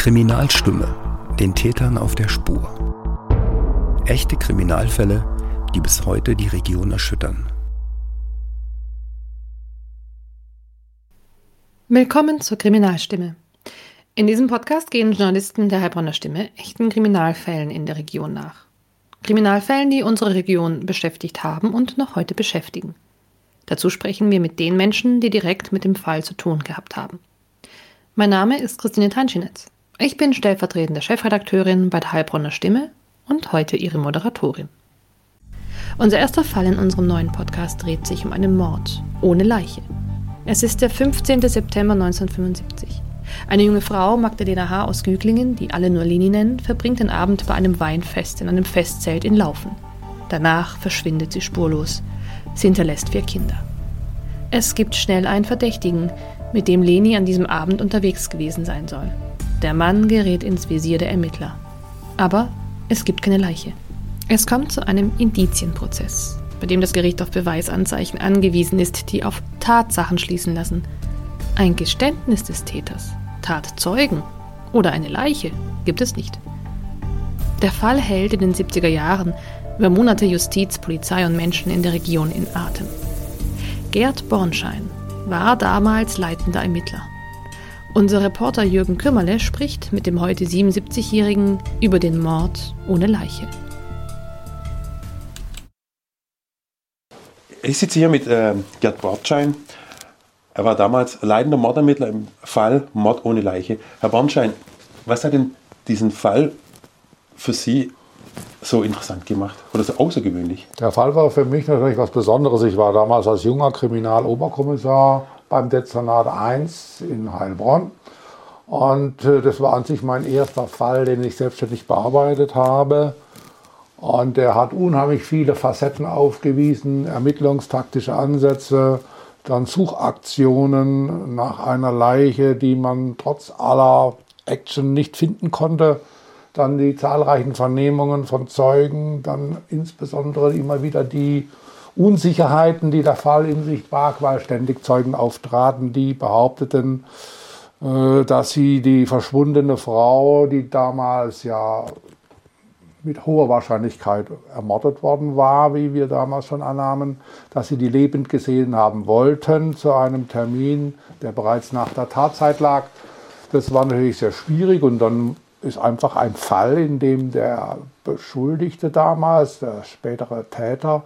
Kriminalstimme, den Tätern auf der Spur. Echte Kriminalfälle, die bis heute die Region erschüttern. Willkommen zur Kriminalstimme. In diesem Podcast gehen Journalisten der Heilbronner Stimme echten Kriminalfällen in der Region nach. Kriminalfällen, die unsere Region beschäftigt haben und noch heute beschäftigen. Dazu sprechen wir mit den Menschen, die direkt mit dem Fall zu tun gehabt haben. Mein Name ist Christine Tanschinetz. Ich bin stellvertretende Chefredakteurin bei der Heilbronner Stimme und heute Ihre Moderatorin. Unser erster Fall in unserem neuen Podcast dreht sich um einen Mord ohne Leiche. Es ist der 15. September 1975. Eine junge Frau, Magdalena H. aus Güglingen, die alle nur Lini nennen, verbringt den Abend bei einem Weinfest in einem Festzelt in Laufen. Danach verschwindet sie spurlos. Sie hinterlässt vier Kinder. Es gibt schnell einen Verdächtigen, mit dem Leni an diesem Abend unterwegs gewesen sein soll. Der Mann gerät ins Visier der Ermittler. Aber es gibt keine Leiche. Es kommt zu einem Indizienprozess, bei dem das Gericht auf Beweisanzeichen angewiesen ist, die auf Tatsachen schließen lassen. Ein Geständnis des Täters, Tatzeugen oder eine Leiche gibt es nicht. Der Fall hält in den 70er Jahren über Monate Justiz, Polizei und Menschen in der Region in Atem. Gerd Bornschein war damals leitender Ermittler. Unser Reporter Jürgen Kümmerle spricht mit dem heute 77-Jährigen über den Mord ohne Leiche. Ich sitze hier mit äh, Gerd Bornschein. Er war damals leitender Mordermittler im Fall Mord ohne Leiche. Herr Bornschein, was hat denn diesen Fall für Sie so interessant gemacht oder so außergewöhnlich? Der Fall war für mich natürlich was Besonderes. Ich war damals als junger Kriminaloberkommissar beim Dezernat 1 in Heilbronn. Und äh, das war an sich mein erster Fall, den ich selbstständig bearbeitet habe. Und er hat unheimlich viele Facetten aufgewiesen, ermittlungstaktische Ansätze, dann Suchaktionen nach einer Leiche, die man trotz aller Action nicht finden konnte. Dann die zahlreichen Vernehmungen von Zeugen, dann insbesondere immer wieder die Unsicherheiten, die der Fall in sich barg, weil ständig Zeugen auftraten, die behaupteten, äh, dass sie die verschwundene Frau, die damals ja mit hoher Wahrscheinlichkeit ermordet worden war, wie wir damals schon annahmen, dass sie die lebend gesehen haben wollten zu einem Termin, der bereits nach der Tatzeit lag. Das war natürlich sehr schwierig und dann ist einfach ein Fall, in dem der Beschuldigte damals, der spätere Täter,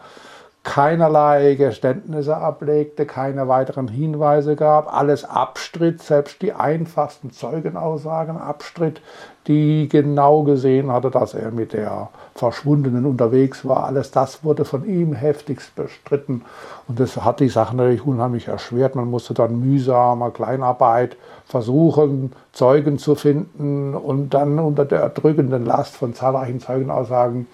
keinerlei Geständnisse ablegte, keine weiteren Hinweise gab, alles abstritt, selbst die einfachsten Zeugenaussagen abstritt, die genau gesehen hatte, dass er mit der Verschwundenen unterwegs war. Alles das wurde von ihm heftigst bestritten und das hat die Sache natürlich unheimlich erschwert. Man musste dann mühsamer Kleinarbeit versuchen, Zeugen zu finden und dann unter der erdrückenden Last von zahlreichen Zeugenaussagen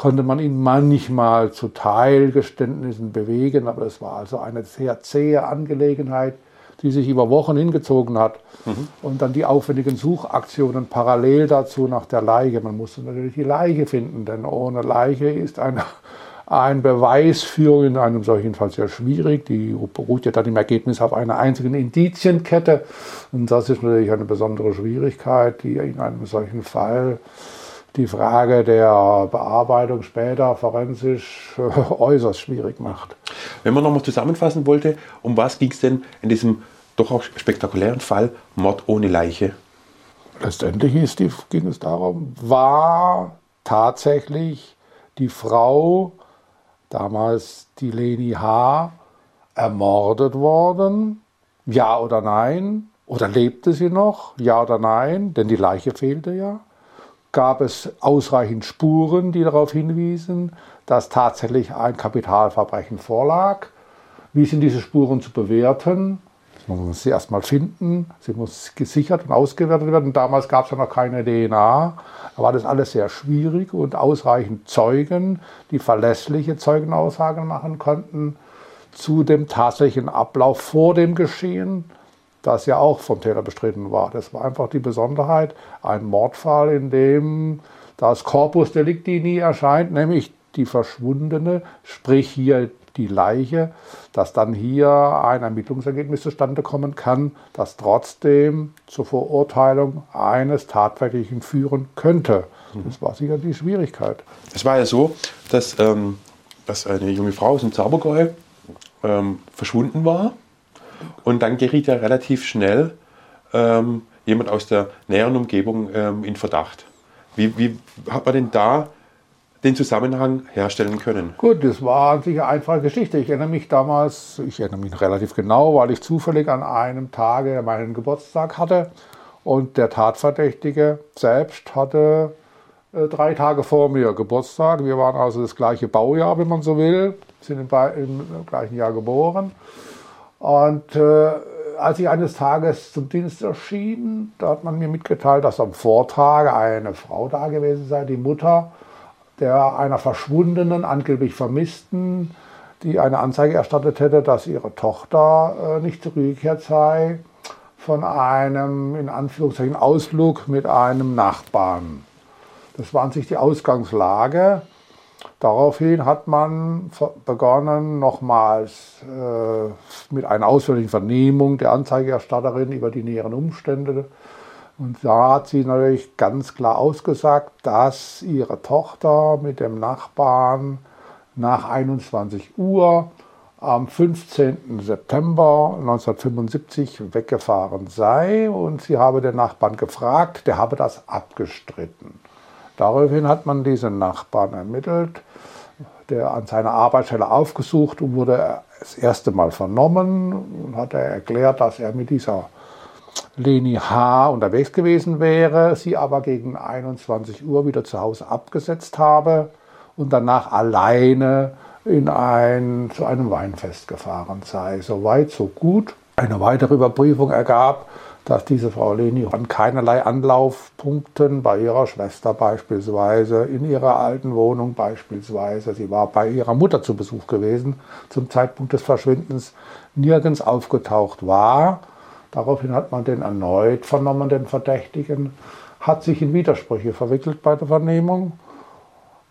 konnte man ihn manchmal zu Teilgeständnissen bewegen, aber es war also eine sehr zähe Angelegenheit, die sich über Wochen hingezogen hat. Mhm. Und dann die aufwendigen Suchaktionen parallel dazu nach der Leiche. Man musste natürlich die Leiche finden, denn ohne Leiche ist eine, ein Beweisführung in einem solchen Fall sehr schwierig. Die beruht ja dann im Ergebnis auf einer einzigen Indizienkette. Und das ist natürlich eine besondere Schwierigkeit, die in einem solchen Fall die Frage der Bearbeitung später forensisch äh, äußerst schwierig macht. Wenn man nochmal zusammenfassen wollte, um was ging es denn in diesem doch auch spektakulären Fall Mord ohne Leiche? Letztendlich die, ging es darum, war tatsächlich die Frau, damals die Leni H., ermordet worden? Ja oder nein? Oder lebte sie noch? Ja oder nein? Denn die Leiche fehlte ja gab es ausreichend Spuren, die darauf hinwiesen, dass tatsächlich ein Kapitalverbrechen vorlag. Wie sind diese Spuren zu bewerten? Man muss sie erstmal finden, sie muss gesichert und ausgewertet werden. Damals gab es ja noch keine DNA. Da war das alles sehr schwierig und ausreichend Zeugen, die verlässliche Zeugenaussagen machen konnten zu dem tatsächlichen Ablauf vor dem Geschehen das ja auch vom Täter bestritten war. Das war einfach die Besonderheit, ein Mordfall, in dem das Corpus Delicti nie erscheint, nämlich die Verschwundene, sprich hier die Leiche, dass dann hier ein Ermittlungsergebnis zustande kommen kann, das trotzdem zur Verurteilung eines Tatverdächtigen führen könnte. Das war sicher die Schwierigkeit. Es war ja so, dass, ähm, dass eine junge Frau aus dem Zaubergäu ähm, verschwunden war und dann geriet ja relativ schnell ähm, jemand aus der näheren Umgebung ähm, in Verdacht. Wie, wie hat man denn da den Zusammenhang herstellen können? Gut, das war sicher eine einfache Geschichte. Ich erinnere mich damals, ich erinnere mich relativ genau, weil ich zufällig an einem Tage meinen Geburtstag hatte und der Tatverdächtige selbst hatte äh, drei Tage vor mir Geburtstag. Wir waren also das gleiche Baujahr, wenn man so will, sind im, im gleichen Jahr geboren. Und äh, als ich eines Tages zum Dienst erschien, da hat man mir mitgeteilt, dass am Vortag eine Frau da gewesen sei, die Mutter der einer verschwundenen, angeblich Vermissten, die eine Anzeige erstattet hätte, dass ihre Tochter äh, nicht zurückgekehrt sei, von einem, in Anführungszeichen, Ausflug mit einem Nachbarn. Das war an sich die Ausgangslage. Daraufhin hat man begonnen, nochmals äh, mit einer ausführlichen Vernehmung der Anzeigerstatterin über die näheren Umstände. Und da hat sie natürlich ganz klar ausgesagt, dass ihre Tochter mit dem Nachbarn nach 21 Uhr am 15. September 1975 weggefahren sei und sie habe den Nachbarn gefragt, der habe das abgestritten. Daraufhin hat man diesen Nachbarn ermittelt, der an seiner Arbeitsstelle aufgesucht und wurde das erste Mal vernommen und hat er erklärt, dass er mit dieser Leni H. unterwegs gewesen wäre, sie aber gegen 21 Uhr wieder zu Hause abgesetzt habe und danach alleine in ein, zu einem Weinfest gefahren sei. So weit, so gut. Eine weitere Überprüfung ergab, dass diese Frau Leni an keinerlei Anlaufpunkten bei ihrer Schwester beispielsweise, in ihrer alten Wohnung beispielsweise, sie war bei ihrer Mutter zu Besuch gewesen zum Zeitpunkt des Verschwindens, nirgends aufgetaucht war. Daraufhin hat man den erneut vernommen, den Verdächtigen, hat sich in Widersprüche verwickelt bei der Vernehmung.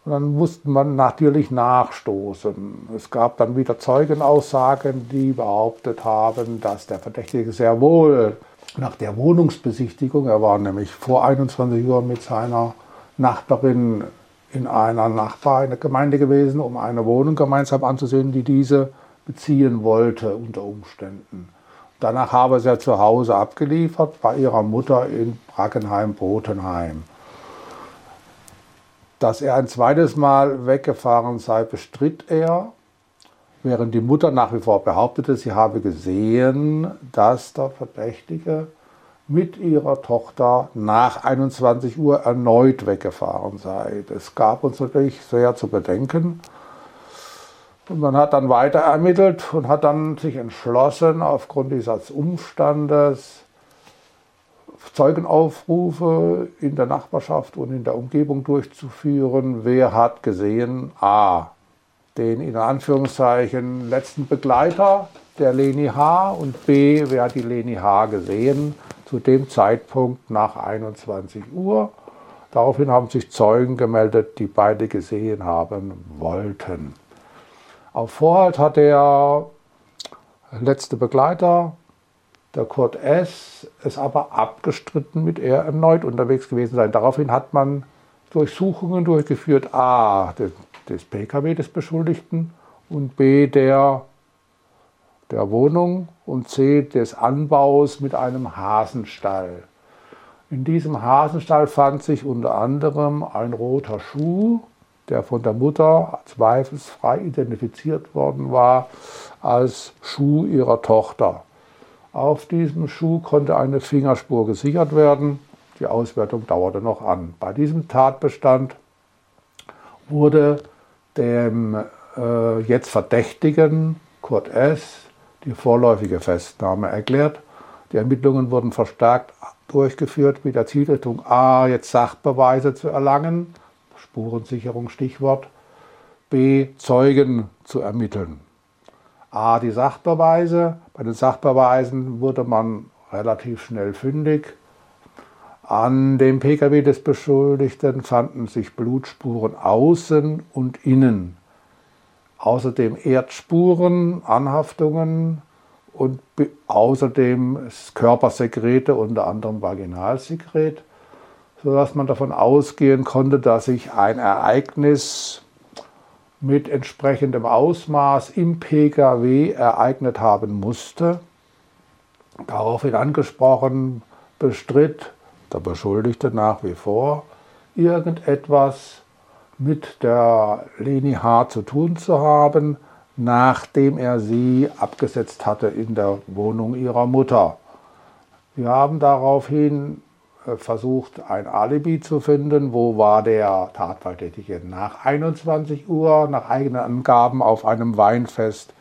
Und dann musste man natürlich nachstoßen. Es gab dann wieder Zeugenaussagen, die behauptet haben, dass der Verdächtige sehr wohl nach der Wohnungsbesichtigung, er war nämlich vor 21 Uhr mit seiner Nachbarin in einer Nachbar in der Gemeinde gewesen, um eine Wohnung gemeinsam anzusehen, die diese beziehen wollte unter Umständen. Danach habe sie zu Hause abgeliefert bei ihrer Mutter in Brackenheim-Botenheim. Dass er ein zweites Mal weggefahren sei, bestritt er während die Mutter nach wie vor behauptete, sie habe gesehen, dass der Verdächtige mit ihrer Tochter nach 21 Uhr erneut weggefahren sei. Das gab uns natürlich sehr zu bedenken. Und man hat dann weiter ermittelt und hat dann sich entschlossen, aufgrund dieses Umstandes Zeugenaufrufe in der Nachbarschaft und in der Umgebung durchzuführen. Wer hat gesehen, a, den in Anführungszeichen letzten Begleiter der Leni H. und B, wer hat die Leni H. gesehen zu dem Zeitpunkt nach 21 Uhr. Daraufhin haben sich Zeugen gemeldet, die beide gesehen haben wollten. Auf Vorhalt hat der letzte Begleiter, der Kurt S., es aber abgestritten, mit er erneut unterwegs gewesen sein. Daraufhin hat man Durchsuchungen durchgeführt. A, des Pkw des Beschuldigten und B der, der Wohnung und C des Anbaus mit einem Hasenstall. In diesem Hasenstall fand sich unter anderem ein roter Schuh, der von der Mutter zweifelsfrei identifiziert worden war als Schuh ihrer Tochter. Auf diesem Schuh konnte eine Fingerspur gesichert werden. Die Auswertung dauerte noch an. Bei diesem Tatbestand wurde dem äh, jetzt Verdächtigen Kurt S. die vorläufige Festnahme erklärt. Die Ermittlungen wurden verstärkt durchgeführt mit der Zielrichtung A, jetzt Sachbeweise zu erlangen, Spurensicherung Stichwort, B, Zeugen zu ermitteln. A, die Sachbeweise. Bei den Sachbeweisen wurde man relativ schnell fündig. An dem Pkw des Beschuldigten fanden sich Blutspuren außen und innen. außerdem Erdspuren, Anhaftungen und außerdem Körpersekrete, unter anderem Vaginalsekret, sodass man davon ausgehen konnte, dass sich ein Ereignis mit entsprechendem Ausmaß im Pkw ereignet haben musste. Daraufhin angesprochen bestritt der Beschuldigte nach wie vor, irgendetwas mit der Leni H. zu tun zu haben, nachdem er sie abgesetzt hatte in der Wohnung ihrer Mutter. Wir haben daraufhin versucht, ein Alibi zu finden. Wo war der Tatverdächtige? Nach 21 Uhr, nach eigenen Angaben, auf einem Weinfest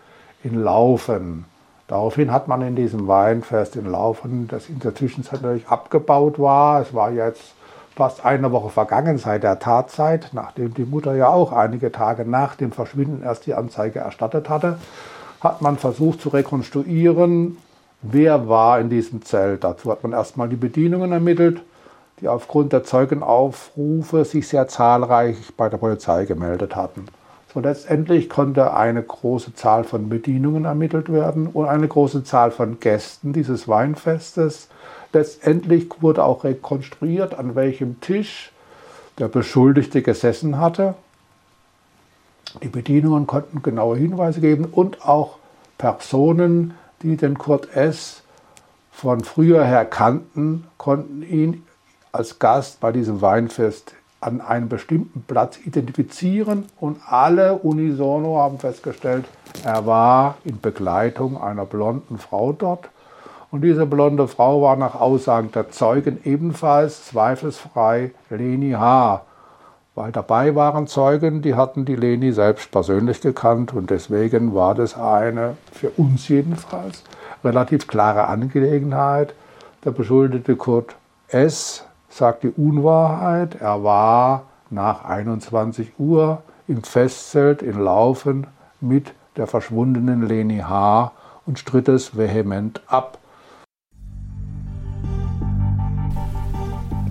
in Laufen. Daraufhin hat man in diesem Weinfest in Laufen, das in der Zwischenzeit natürlich abgebaut war, es war jetzt fast eine Woche vergangen seit der Tatzeit, nachdem die Mutter ja auch einige Tage nach dem Verschwinden erst die Anzeige erstattet hatte, hat man versucht zu rekonstruieren, wer war in diesem Zelt. Dazu hat man erstmal die Bedienungen ermittelt, die aufgrund der Zeugenaufrufe sich sehr zahlreich bei der Polizei gemeldet hatten. So letztendlich konnte eine große Zahl von Bedienungen ermittelt werden und eine große Zahl von Gästen dieses Weinfestes. Letztendlich wurde auch rekonstruiert, an welchem Tisch der Beschuldigte gesessen hatte. Die Bedienungen konnten genaue Hinweise geben und auch Personen, die den Kurt S. von früher her kannten, konnten ihn als Gast bei diesem Weinfest an einem bestimmten Platz identifizieren und alle unisono haben festgestellt, er war in Begleitung einer blonden Frau dort. Und diese blonde Frau war nach Aussagen der Zeugen ebenfalls zweifelsfrei Leni H. Weil dabei waren Zeugen, die hatten die Leni selbst persönlich gekannt und deswegen war das eine, für uns jedenfalls, relativ klare Angelegenheit. Der Beschuldete Kurt S sagt die Unwahrheit. Er war nach 21 Uhr im Festzelt in Laufen mit der verschwundenen Leni H. und stritt es vehement ab.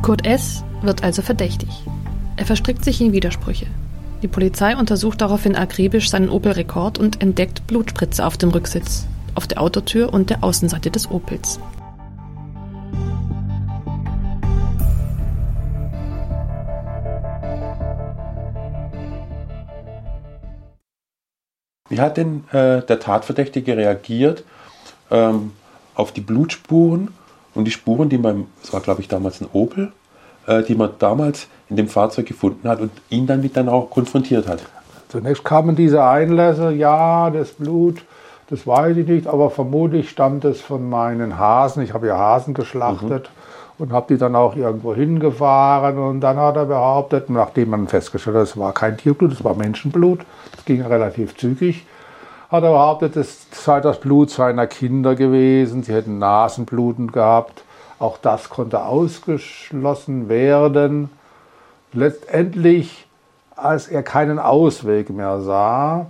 Kurt S. wird also verdächtig. Er verstrickt sich in Widersprüche. Die Polizei untersucht daraufhin akribisch seinen Opel-Rekord und entdeckt Blutspritze auf dem Rücksitz, auf der Autotür und der Außenseite des Opels. Wie hat denn äh, der Tatverdächtige reagiert ähm, auf die Blutspuren und die Spuren, die man, es war glaube ich damals ein Opel, äh, die man damals in dem Fahrzeug gefunden hat und ihn dann mit dann auch konfrontiert hat? Zunächst kamen diese Einlässe, ja, das Blut, das weiß ich nicht, aber vermutlich stammt es von meinen Hasen. Ich habe ja Hasen geschlachtet. Mhm und habe die dann auch irgendwo hingefahren. Und dann hat er behauptet, nachdem man festgestellt hat, es war kein Tierblut, es war Menschenblut, es ging relativ zügig, hat er behauptet, es sei das Blut seiner Kinder gewesen, sie hätten Nasenbluten gehabt. Auch das konnte ausgeschlossen werden. Letztendlich, als er keinen Ausweg mehr sah,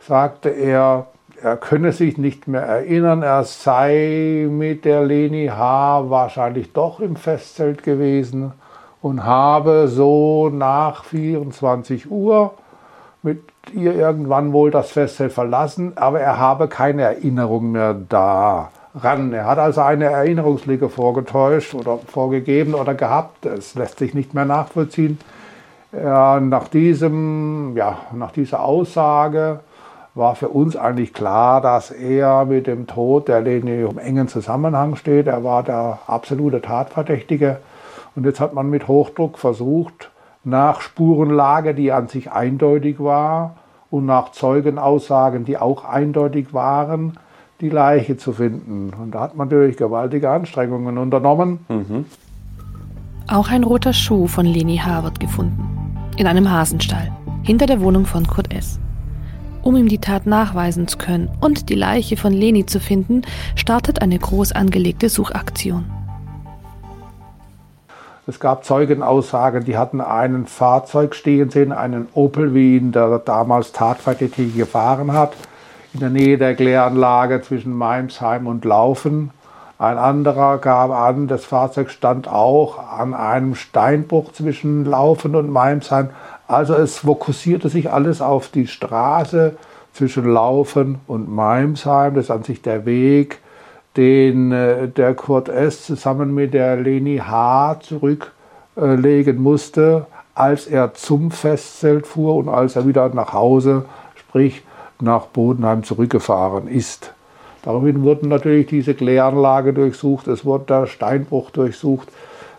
sagte er, er könne sich nicht mehr erinnern, er sei mit der Leni H. wahrscheinlich doch im Festzelt gewesen und habe so nach 24 Uhr mit ihr irgendwann wohl das Festzelt verlassen, aber er habe keine Erinnerung mehr daran. Er hat also eine Erinnerungslücke vorgetäuscht oder vorgegeben oder gehabt. Es lässt sich nicht mehr nachvollziehen. nach, diesem, ja, nach dieser Aussage war für uns eigentlich klar, dass er mit dem Tod der Leni im engen Zusammenhang steht. Er war der absolute Tatverdächtige. Und jetzt hat man mit Hochdruck versucht, nach Spurenlage, die an sich eindeutig war, und nach Zeugenaussagen, die auch eindeutig waren, die Leiche zu finden. Und da hat man natürlich gewaltige Anstrengungen unternommen. Mhm. Auch ein roter Schuh von Leni H. wird gefunden. In einem Hasenstall, hinter der Wohnung von Kurt S. Um ihm die Tat nachweisen zu können und die Leiche von Leni zu finden, startet eine groß angelegte Suchaktion. Es gab Zeugenaussagen, die hatten einen Fahrzeug stehen sehen, einen Opel, wie ihn der damals Tatverdächtige gefahren hat, in der Nähe der Kläranlage zwischen Meimsheim und Laufen. Ein anderer gab an, das Fahrzeug stand auch an einem Steinbruch zwischen Laufen und Meimsheim Also es fokussierte sich alles auf die Straße zwischen Laufen und Meimsheim. Das ist an sich der Weg, den äh, der Kurt S. zusammen mit der Leni H. zurücklegen musste, als er zum Festzelt fuhr und als er wieder nach Hause, sprich nach Bodenheim zurückgefahren ist. Daraufhin wurden natürlich diese Kläranlage durchsucht, es wurde der Steinbruch durchsucht.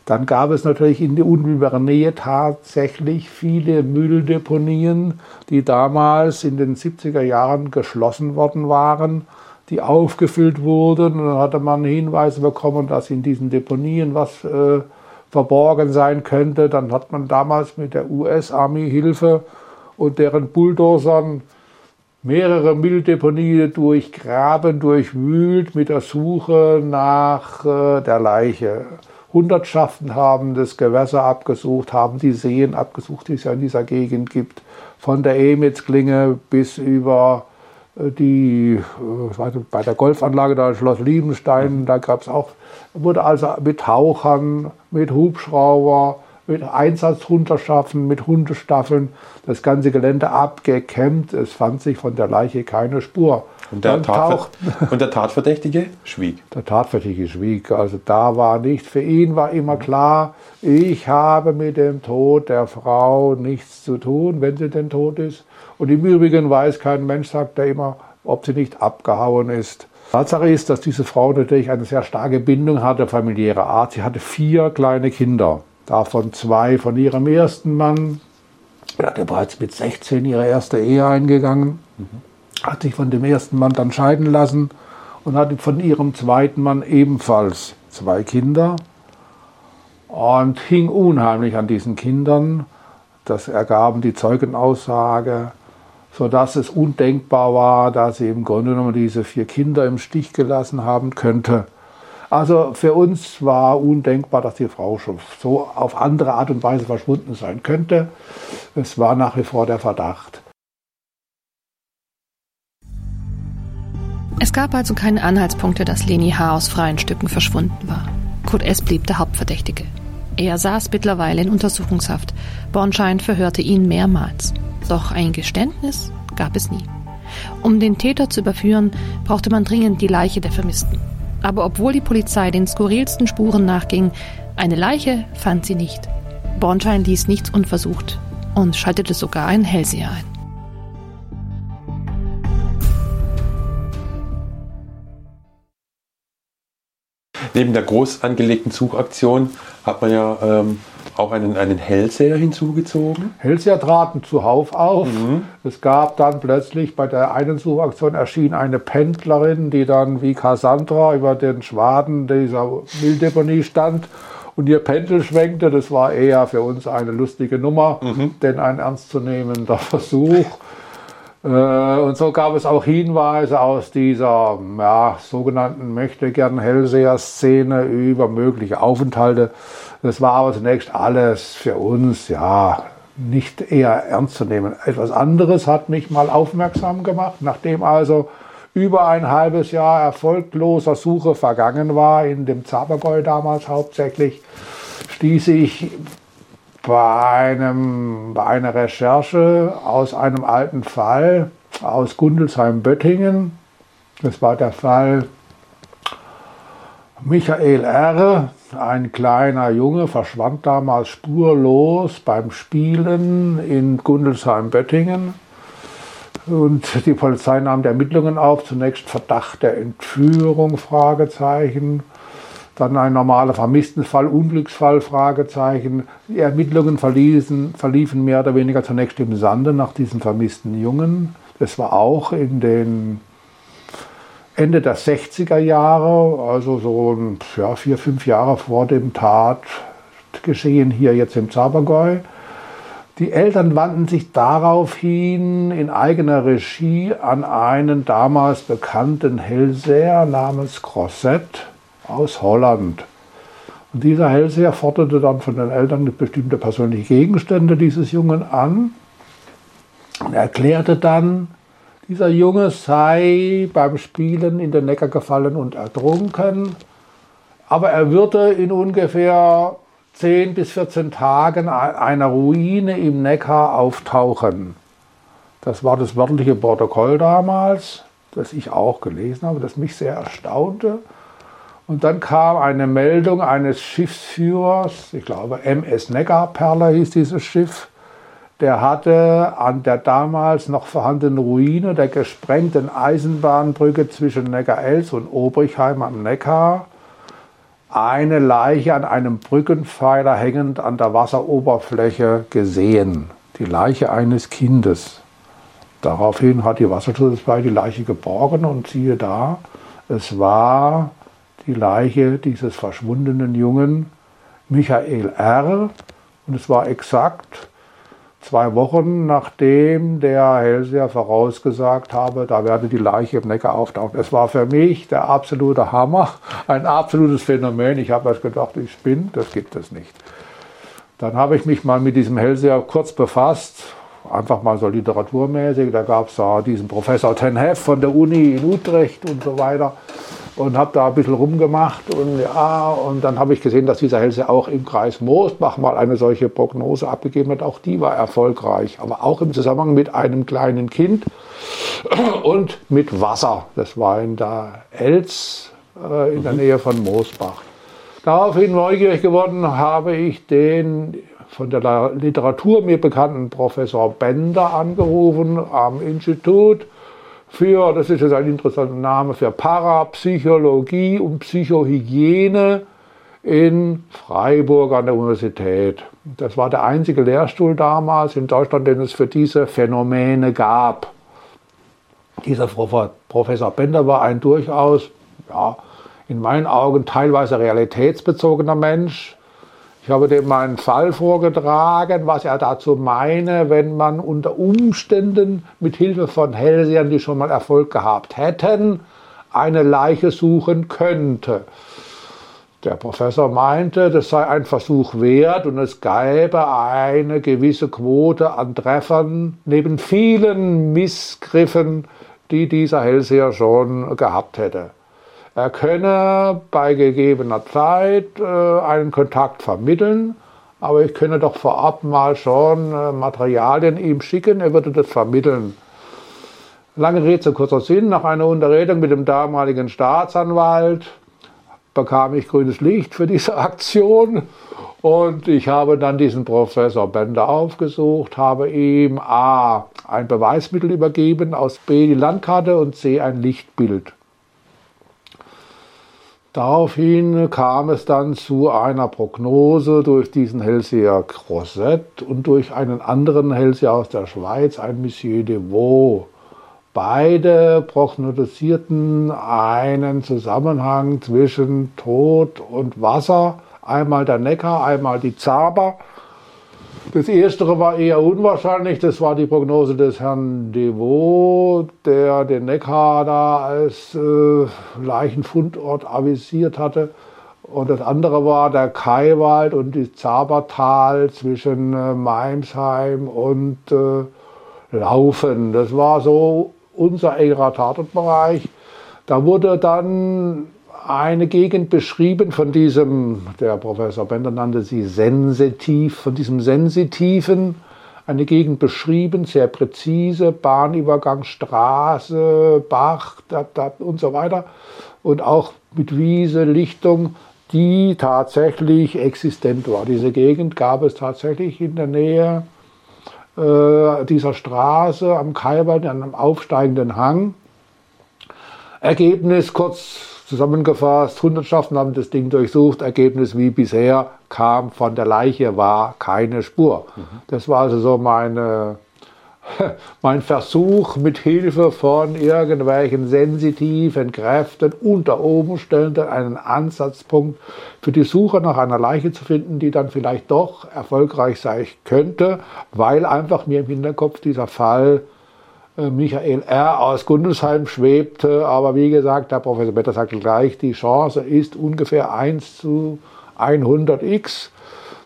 Dann gab es natürlich in der unmittelbaren Nähe tatsächlich viele Mülldeponien, die damals in den 70er Jahren geschlossen worden waren, die aufgefüllt wurden. Und dann hatte man Hinweise bekommen, dass in diesen Deponien was äh, verborgen sein könnte. Dann hat man damals mit der US-Armee Hilfe und deren Bulldozern mehrere Mülldeponien durchgraben, durchwühlt mit der Suche nach äh, der Leiche. Hundertschaften haben das Gewässer abgesucht, haben die Seen abgesucht, die es ja in dieser Gegend gibt. Von der Emitzklinge bis über äh, die, äh, bei der Golfanlage da Schloss Liebenstein, da gab es auch, wurde also mit Tauchern, mit Hubschrauber, mit Einsatzhunderschaften, mit Hundestaffeln das ganze Gelände abgekämmt. Es fand sich von der Leiche keine Spur. Und der, Tatver und der Tatverdächtige schwieg. Der Tatverdächtige schwieg. Also da war nichts. Für ihn war immer klar, ich habe mit dem Tod der Frau nichts zu tun, wenn sie denn tot ist. Und im Übrigen weiß kein Mensch, sagt er immer, ob sie nicht abgehauen ist. Tatsache ist, dass diese Frau natürlich eine sehr starke Bindung hatte, familiäre Art. Sie hatte vier kleine Kinder, davon zwei von ihrem ersten Mann. Er hatte bereits mit 16 ihre erste Ehe eingegangen. Mhm hat sich von dem ersten Mann dann scheiden lassen und hatte von ihrem zweiten Mann ebenfalls zwei Kinder und hing unheimlich an diesen Kindern. Das ergaben die Zeugenaussage, sodass es undenkbar war, dass sie im Grunde genommen diese vier Kinder im Stich gelassen haben könnte. Also für uns war undenkbar, dass die Frau schon so auf andere Art und Weise verschwunden sein könnte. Es war nach wie vor der Verdacht. Es gab also keine Anhaltspunkte, dass Leni H. aus freien Stücken verschwunden war. Kurt S. blieb der Hauptverdächtige. Er saß mittlerweile in Untersuchungshaft. Bornschein verhörte ihn mehrmals. Doch ein Geständnis gab es nie. Um den Täter zu überführen, brauchte man dringend die Leiche der Vermissten. Aber obwohl die Polizei den skurrilsten Spuren nachging, eine Leiche fand sie nicht. Bornschein ließ nichts unversucht und schaltete sogar einen Hellseher ein. Neben der groß angelegten Zugaktion hat man ja ähm, auch einen, einen Hellseher hinzugezogen. Hellseher traten zuhauf auf. Mhm. Es gab dann plötzlich bei der einen Suchaktion erschien eine Pendlerin, die dann wie Cassandra über den Schwaden dieser Mülldeponie stand und ihr Pendel schwenkte. Das war eher für uns eine lustige Nummer, mhm. denn ein ernstzunehmender Versuch. Äh, und so gab es auch Hinweise aus dieser ja, sogenannten möchtegern Hellseher-Szene über mögliche Aufenthalte. Das war aber zunächst alles für uns ja nicht eher ernst zu nehmen. Etwas anderes hat mich mal aufmerksam gemacht, nachdem also über ein halbes Jahr erfolgloser Suche vergangen war, in dem Zabergäu damals hauptsächlich, stieß ich bei, einem, bei einer Recherche aus einem alten Fall aus Gundelsheim-Böttingen. Das war der Fall Michael R., ein kleiner Junge, verschwand damals spurlos beim Spielen in Gundelsheim-Böttingen. Und die Polizei nahm die Ermittlungen auf, zunächst Verdacht der Entführung, Fragezeichen dann ein normaler Vermisstenfall, Unglücksfall, Fragezeichen. Die Ermittlungen verliefen, verliefen mehr oder weniger zunächst im Sande nach diesem vermissten Jungen. Das war auch in den Ende der 60er Jahre, also so ja, vier, fünf Jahre vor dem Tatgeschehen hier jetzt im Zabergäu. Die Eltern wandten sich daraufhin in eigener Regie an einen damals bekannten Hellseher namens Crosset aus Holland. Und dieser Hellseher forderte dann von den Eltern bestimmte persönliche Gegenstände dieses Jungen an und erklärte dann, dieser Junge sei beim Spielen in den Neckar gefallen und ertrunken, aber er würde in ungefähr 10 bis 14 Tagen eine Ruine im Neckar auftauchen. Das war das wörtliche Protokoll damals, das ich auch gelesen habe, das mich sehr erstaunte. Und dann kam eine Meldung eines Schiffsführers, ich glaube MS Neckarperle hieß dieses Schiff, der hatte an der damals noch vorhandenen Ruine der gesprengten Eisenbahnbrücke zwischen Neckar-Elz und Obrichheim am Neckar eine Leiche an einem Brückenpfeiler hängend an der Wasseroberfläche gesehen. Die Leiche eines Kindes. Daraufhin hat die Wasserschutzpolizei die Leiche geborgen und siehe da, es war die Leiche dieses verschwundenen Jungen Michael R. Und es war exakt zwei Wochen nachdem der Hellseher vorausgesagt habe, da werde die Leiche im Neckar auftauchen. Es war für mich der absolute Hammer, ein absolutes Phänomen. Ich habe erst gedacht, ich spinne, das gibt es nicht. Dann habe ich mich mal mit diesem Hellseher kurz befasst, einfach mal so literaturmäßig. Da gab es da diesen Professor Ten Heff von der Uni in Utrecht und so weiter und habe da ein bisschen rumgemacht und ja, und dann habe ich gesehen, dass dieser Helse auch im Kreis Moosbach mal eine solche Prognose abgegeben hat. Auch die war erfolgreich, aber auch im Zusammenhang mit einem kleinen Kind und mit Wasser. Das war in der Elz äh, in der Nähe von Moosbach. Daraufhin neugierig geworden habe ich den von der Literatur mir bekannten Professor Bender angerufen am Institut für, das ist jetzt ein interessanter Name, für Parapsychologie und Psychohygiene in Freiburg an der Universität. Das war der einzige Lehrstuhl damals in Deutschland, den es für diese Phänomene gab. Dieser Professor Bender war ein durchaus, ja, in meinen Augen teilweise realitätsbezogener Mensch, ich habe dem meinen Fall vorgetragen, was er dazu meine, wenn man unter Umständen mit Hilfe von Hellsehern, die schon mal Erfolg gehabt hätten, eine Leiche suchen könnte. Der Professor meinte, das sei ein Versuch wert und es gäbe eine gewisse Quote an Treffern neben vielen Missgriffen, die dieser Hellseher schon gehabt hätte. Er könne bei gegebener Zeit äh, einen Kontakt vermitteln, aber ich könne doch vorab mal schon äh, Materialien ihm schicken, er würde das vermitteln. Lange Rede, kurzer Sinn, nach einer Unterredung mit dem damaligen Staatsanwalt bekam ich grünes Licht für diese Aktion und ich habe dann diesen Professor Bender aufgesucht, habe ihm A. ein Beweismittel übergeben, aus B. die Landkarte und C. ein Lichtbild. Daraufhin kam es dann zu einer Prognose durch diesen Hellseher Crozet und durch einen anderen Hellseher aus der Schweiz, ein Monsieur de Vaux. Beide prognostizierten einen Zusammenhang zwischen Tod und Wasser, einmal der Neckar, einmal die Zaber. Das Erstere war eher unwahrscheinlich, das war die Prognose des Herrn Devaux, der den Neckar da als äh, Leichenfundort avisiert hatte. Und das andere war der Kaiwald und die Zabertal zwischen äh, Meimsheim und äh, Laufen. Das war so unser engerer Tatortbereich. Da wurde dann eine Gegend beschrieben von diesem, der Professor Bender nannte sie sensitiv, von diesem Sensitiven, eine Gegend beschrieben, sehr präzise, Bahnübergang, Straße, Bach dat, dat und so weiter. Und auch mit Wiese, Lichtung, die tatsächlich existent war. Diese Gegend gab es tatsächlich in der Nähe äh, dieser Straße am Kalbert, an einem aufsteigenden Hang. Ergebnis kurz Zusammengefasst, Hundertschaften haben das Ding durchsucht, Ergebnis wie bisher kam von der Leiche war keine Spur. Mhm. Das war also so meine, mein Versuch, mit Hilfe von irgendwelchen sensitiven Kräften unter Umständen einen Ansatzpunkt für die Suche nach einer Leiche zu finden, die dann vielleicht doch erfolgreich sein könnte, weil einfach mir im Hinterkopf dieser Fall Michael R. aus Gundelsheim schwebte. Aber wie gesagt, der Professor Better sagte gleich, die Chance ist ungefähr 1 zu 100x,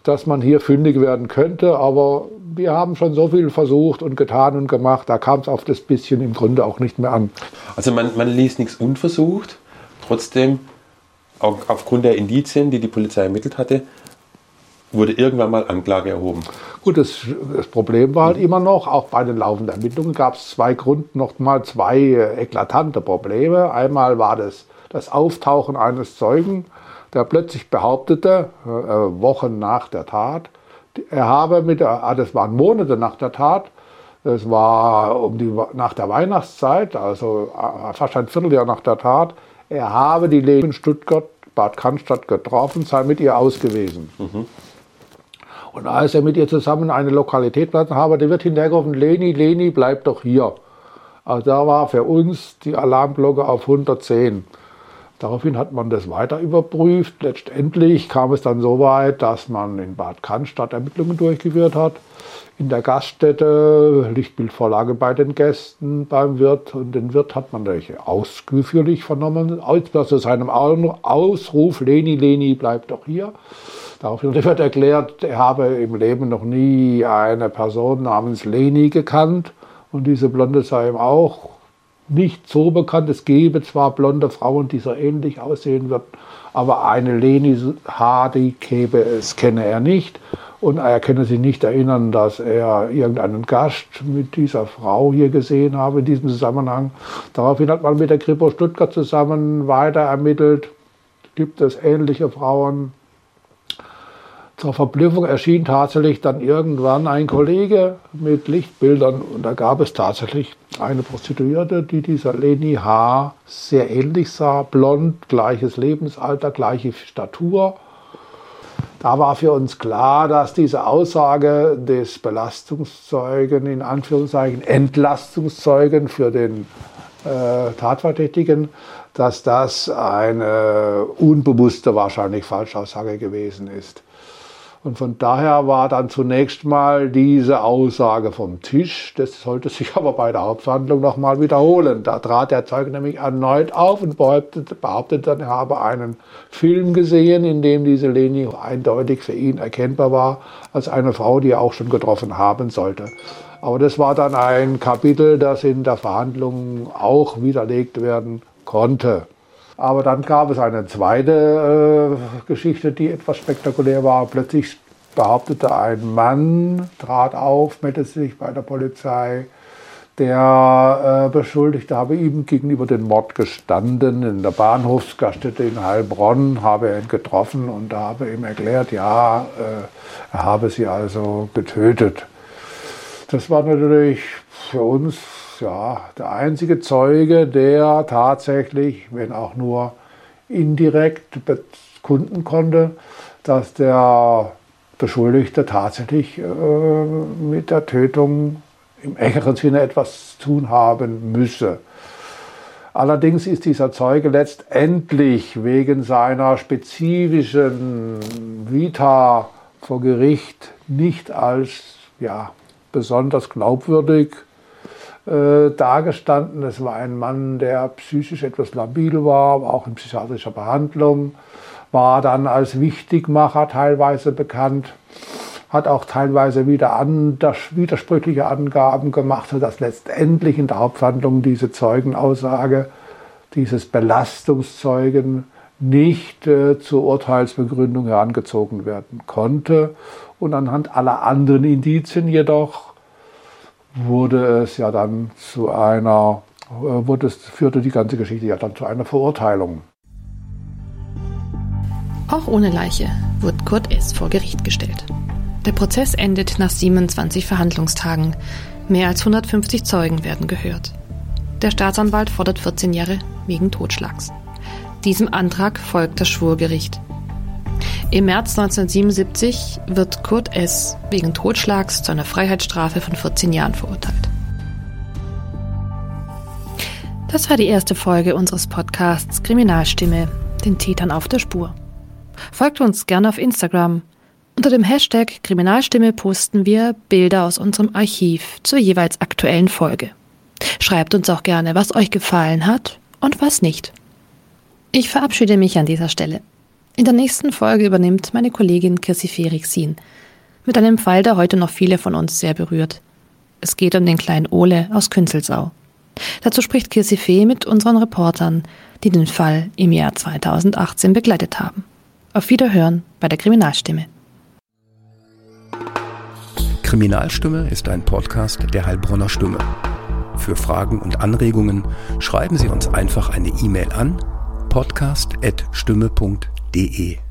dass man hier fündig werden könnte. Aber wir haben schon so viel versucht und getan und gemacht, da kam es auf das bisschen im Grunde auch nicht mehr an. Also man, man ließ nichts unversucht. Trotzdem, auch aufgrund der Indizien, die die Polizei ermittelt hatte, wurde irgendwann mal Anklage erhoben. Gut, das, das Problem war halt immer noch, auch bei den laufenden Ermittlungen gab es zwei Grund, noch mal zwei äh, eklatante Probleme. Einmal war das das Auftauchen eines Zeugen, der plötzlich behauptete, äh, Wochen nach der Tat, er habe mit ah, das waren Monate nach der Tat, das war um die, nach der Weihnachtszeit, also äh, fast ein Vierteljahr nach der Tat, er habe die Leben in Stuttgart, Bad Cannstatt getroffen, sei mit ihr ausgewiesen. Mhm. Und als er mit ihr zusammen eine Lokalität platzen habe, der wird hinterhergerufen, Leni, Leni, bleib doch hier. Also da war für uns die Alarmglocke auf 110. Daraufhin hat man das weiter überprüft. Letztendlich kam es dann so weit, dass man in Bad Cannstatt Ermittlungen durchgeführt hat. In der Gaststätte, Lichtbildvorlage bei den Gästen, beim Wirt. Und den Wirt hat man natürlich ausführlich vernommen. Zu seinem Ausruf, Leni, Leni, bleib doch hier. Daraufhin wird erklärt, er habe im Leben noch nie eine Person namens Leni gekannt. Und diese Blonde sei ihm auch nicht so bekannt. Es gäbe zwar blonde Frauen, die so ähnlich aussehen würden, aber eine Leni Hardy gäbe es, kenne er nicht. Und er könne sich nicht erinnern, dass er irgendeinen Gast mit dieser Frau hier gesehen habe in diesem Zusammenhang. Daraufhin hat man mit der Kripo Stuttgart zusammen weiter ermittelt. Gibt es ähnliche Frauen? Zur Verblüffung erschien tatsächlich dann irgendwann ein Kollege mit Lichtbildern und da gab es tatsächlich eine Prostituierte, die dieser Leni H. sehr ähnlich sah, blond, gleiches Lebensalter, gleiche Statur. Da war für uns klar, dass diese Aussage des Belastungszeugen, in Anführungszeichen Entlastungszeugen für den äh, Tatverdächtigen, dass das eine unbewusste, wahrscheinlich Falschaussage gewesen ist. Und von daher war dann zunächst mal diese Aussage vom Tisch. Das sollte sich aber bei der Hauptverhandlung nochmal wiederholen. Da trat der Zeuge nämlich erneut auf und behauptete, behauptete er habe einen Film gesehen, in dem diese Leni eindeutig für ihn erkennbar war als eine Frau, die er auch schon getroffen haben sollte. Aber das war dann ein Kapitel, das in der Verhandlung auch widerlegt werden konnte. Aber dann gab es eine zweite äh, Geschichte, die etwas spektakulär war. Plötzlich behauptete ein Mann, trat auf, meldete sich bei der Polizei. Der äh, Beschuldigte habe ihm gegenüber den Mord gestanden. In der Bahnhofsgaststätte in Heilbronn habe er ihn getroffen und habe ihm erklärt, ja, äh, er habe sie also getötet. Das war natürlich für uns ja, der einzige Zeuge, der tatsächlich, wenn auch nur indirekt bekunden konnte, dass der Beschuldigte tatsächlich äh, mit der Tötung im engeren Sinne etwas zu tun haben müsse. Allerdings ist dieser Zeuge letztendlich wegen seiner spezifischen Vita vor Gericht nicht als ja, besonders glaubwürdig äh, dargestanden. Es war ein Mann, der psychisch etwas labil war, auch in psychiatrischer Behandlung, war dann als Wichtigmacher teilweise bekannt, hat auch teilweise wieder an, widersprüchliche Angaben gemacht, sodass letztendlich in der Hauptverhandlung diese Zeugenaussage dieses Belastungszeugen nicht äh, zur Urteilsbegründung herangezogen werden konnte. Und anhand aller anderen Indizien jedoch wurde es ja dann zu einer, äh, wurde es, führte die ganze Geschichte ja dann zu einer Verurteilung. Auch ohne Leiche wird Kurt S. vor Gericht gestellt. Der Prozess endet nach 27 Verhandlungstagen. Mehr als 150 Zeugen werden gehört. Der Staatsanwalt fordert 14 Jahre wegen Totschlags. Diesem Antrag folgt das Schwurgericht. Im März 1977 wird Kurt S. wegen Totschlags zu einer Freiheitsstrafe von 14 Jahren verurteilt. Das war die erste Folge unseres Podcasts Kriminalstimme, den Tätern auf der Spur. Folgt uns gerne auf Instagram. Unter dem Hashtag Kriminalstimme posten wir Bilder aus unserem Archiv zur jeweils aktuellen Folge. Schreibt uns auch gerne, was euch gefallen hat und was nicht. Ich verabschiede mich an dieser Stelle. In der nächsten Folge übernimmt meine Kollegin Kirsi Ferixin mit einem Fall, der heute noch viele von uns sehr berührt. Es geht um den kleinen Ole aus Künzelsau. Dazu spricht Kirsi Fee mit unseren Reportern, die den Fall im Jahr 2018 begleitet haben. Auf Wiederhören bei der Kriminalstimme. Kriminalstimme ist ein Podcast der Heilbronner Stimme. Für Fragen und Anregungen schreiben Sie uns einfach eine E-Mail an podcast.stimme.de. www.ftf.de.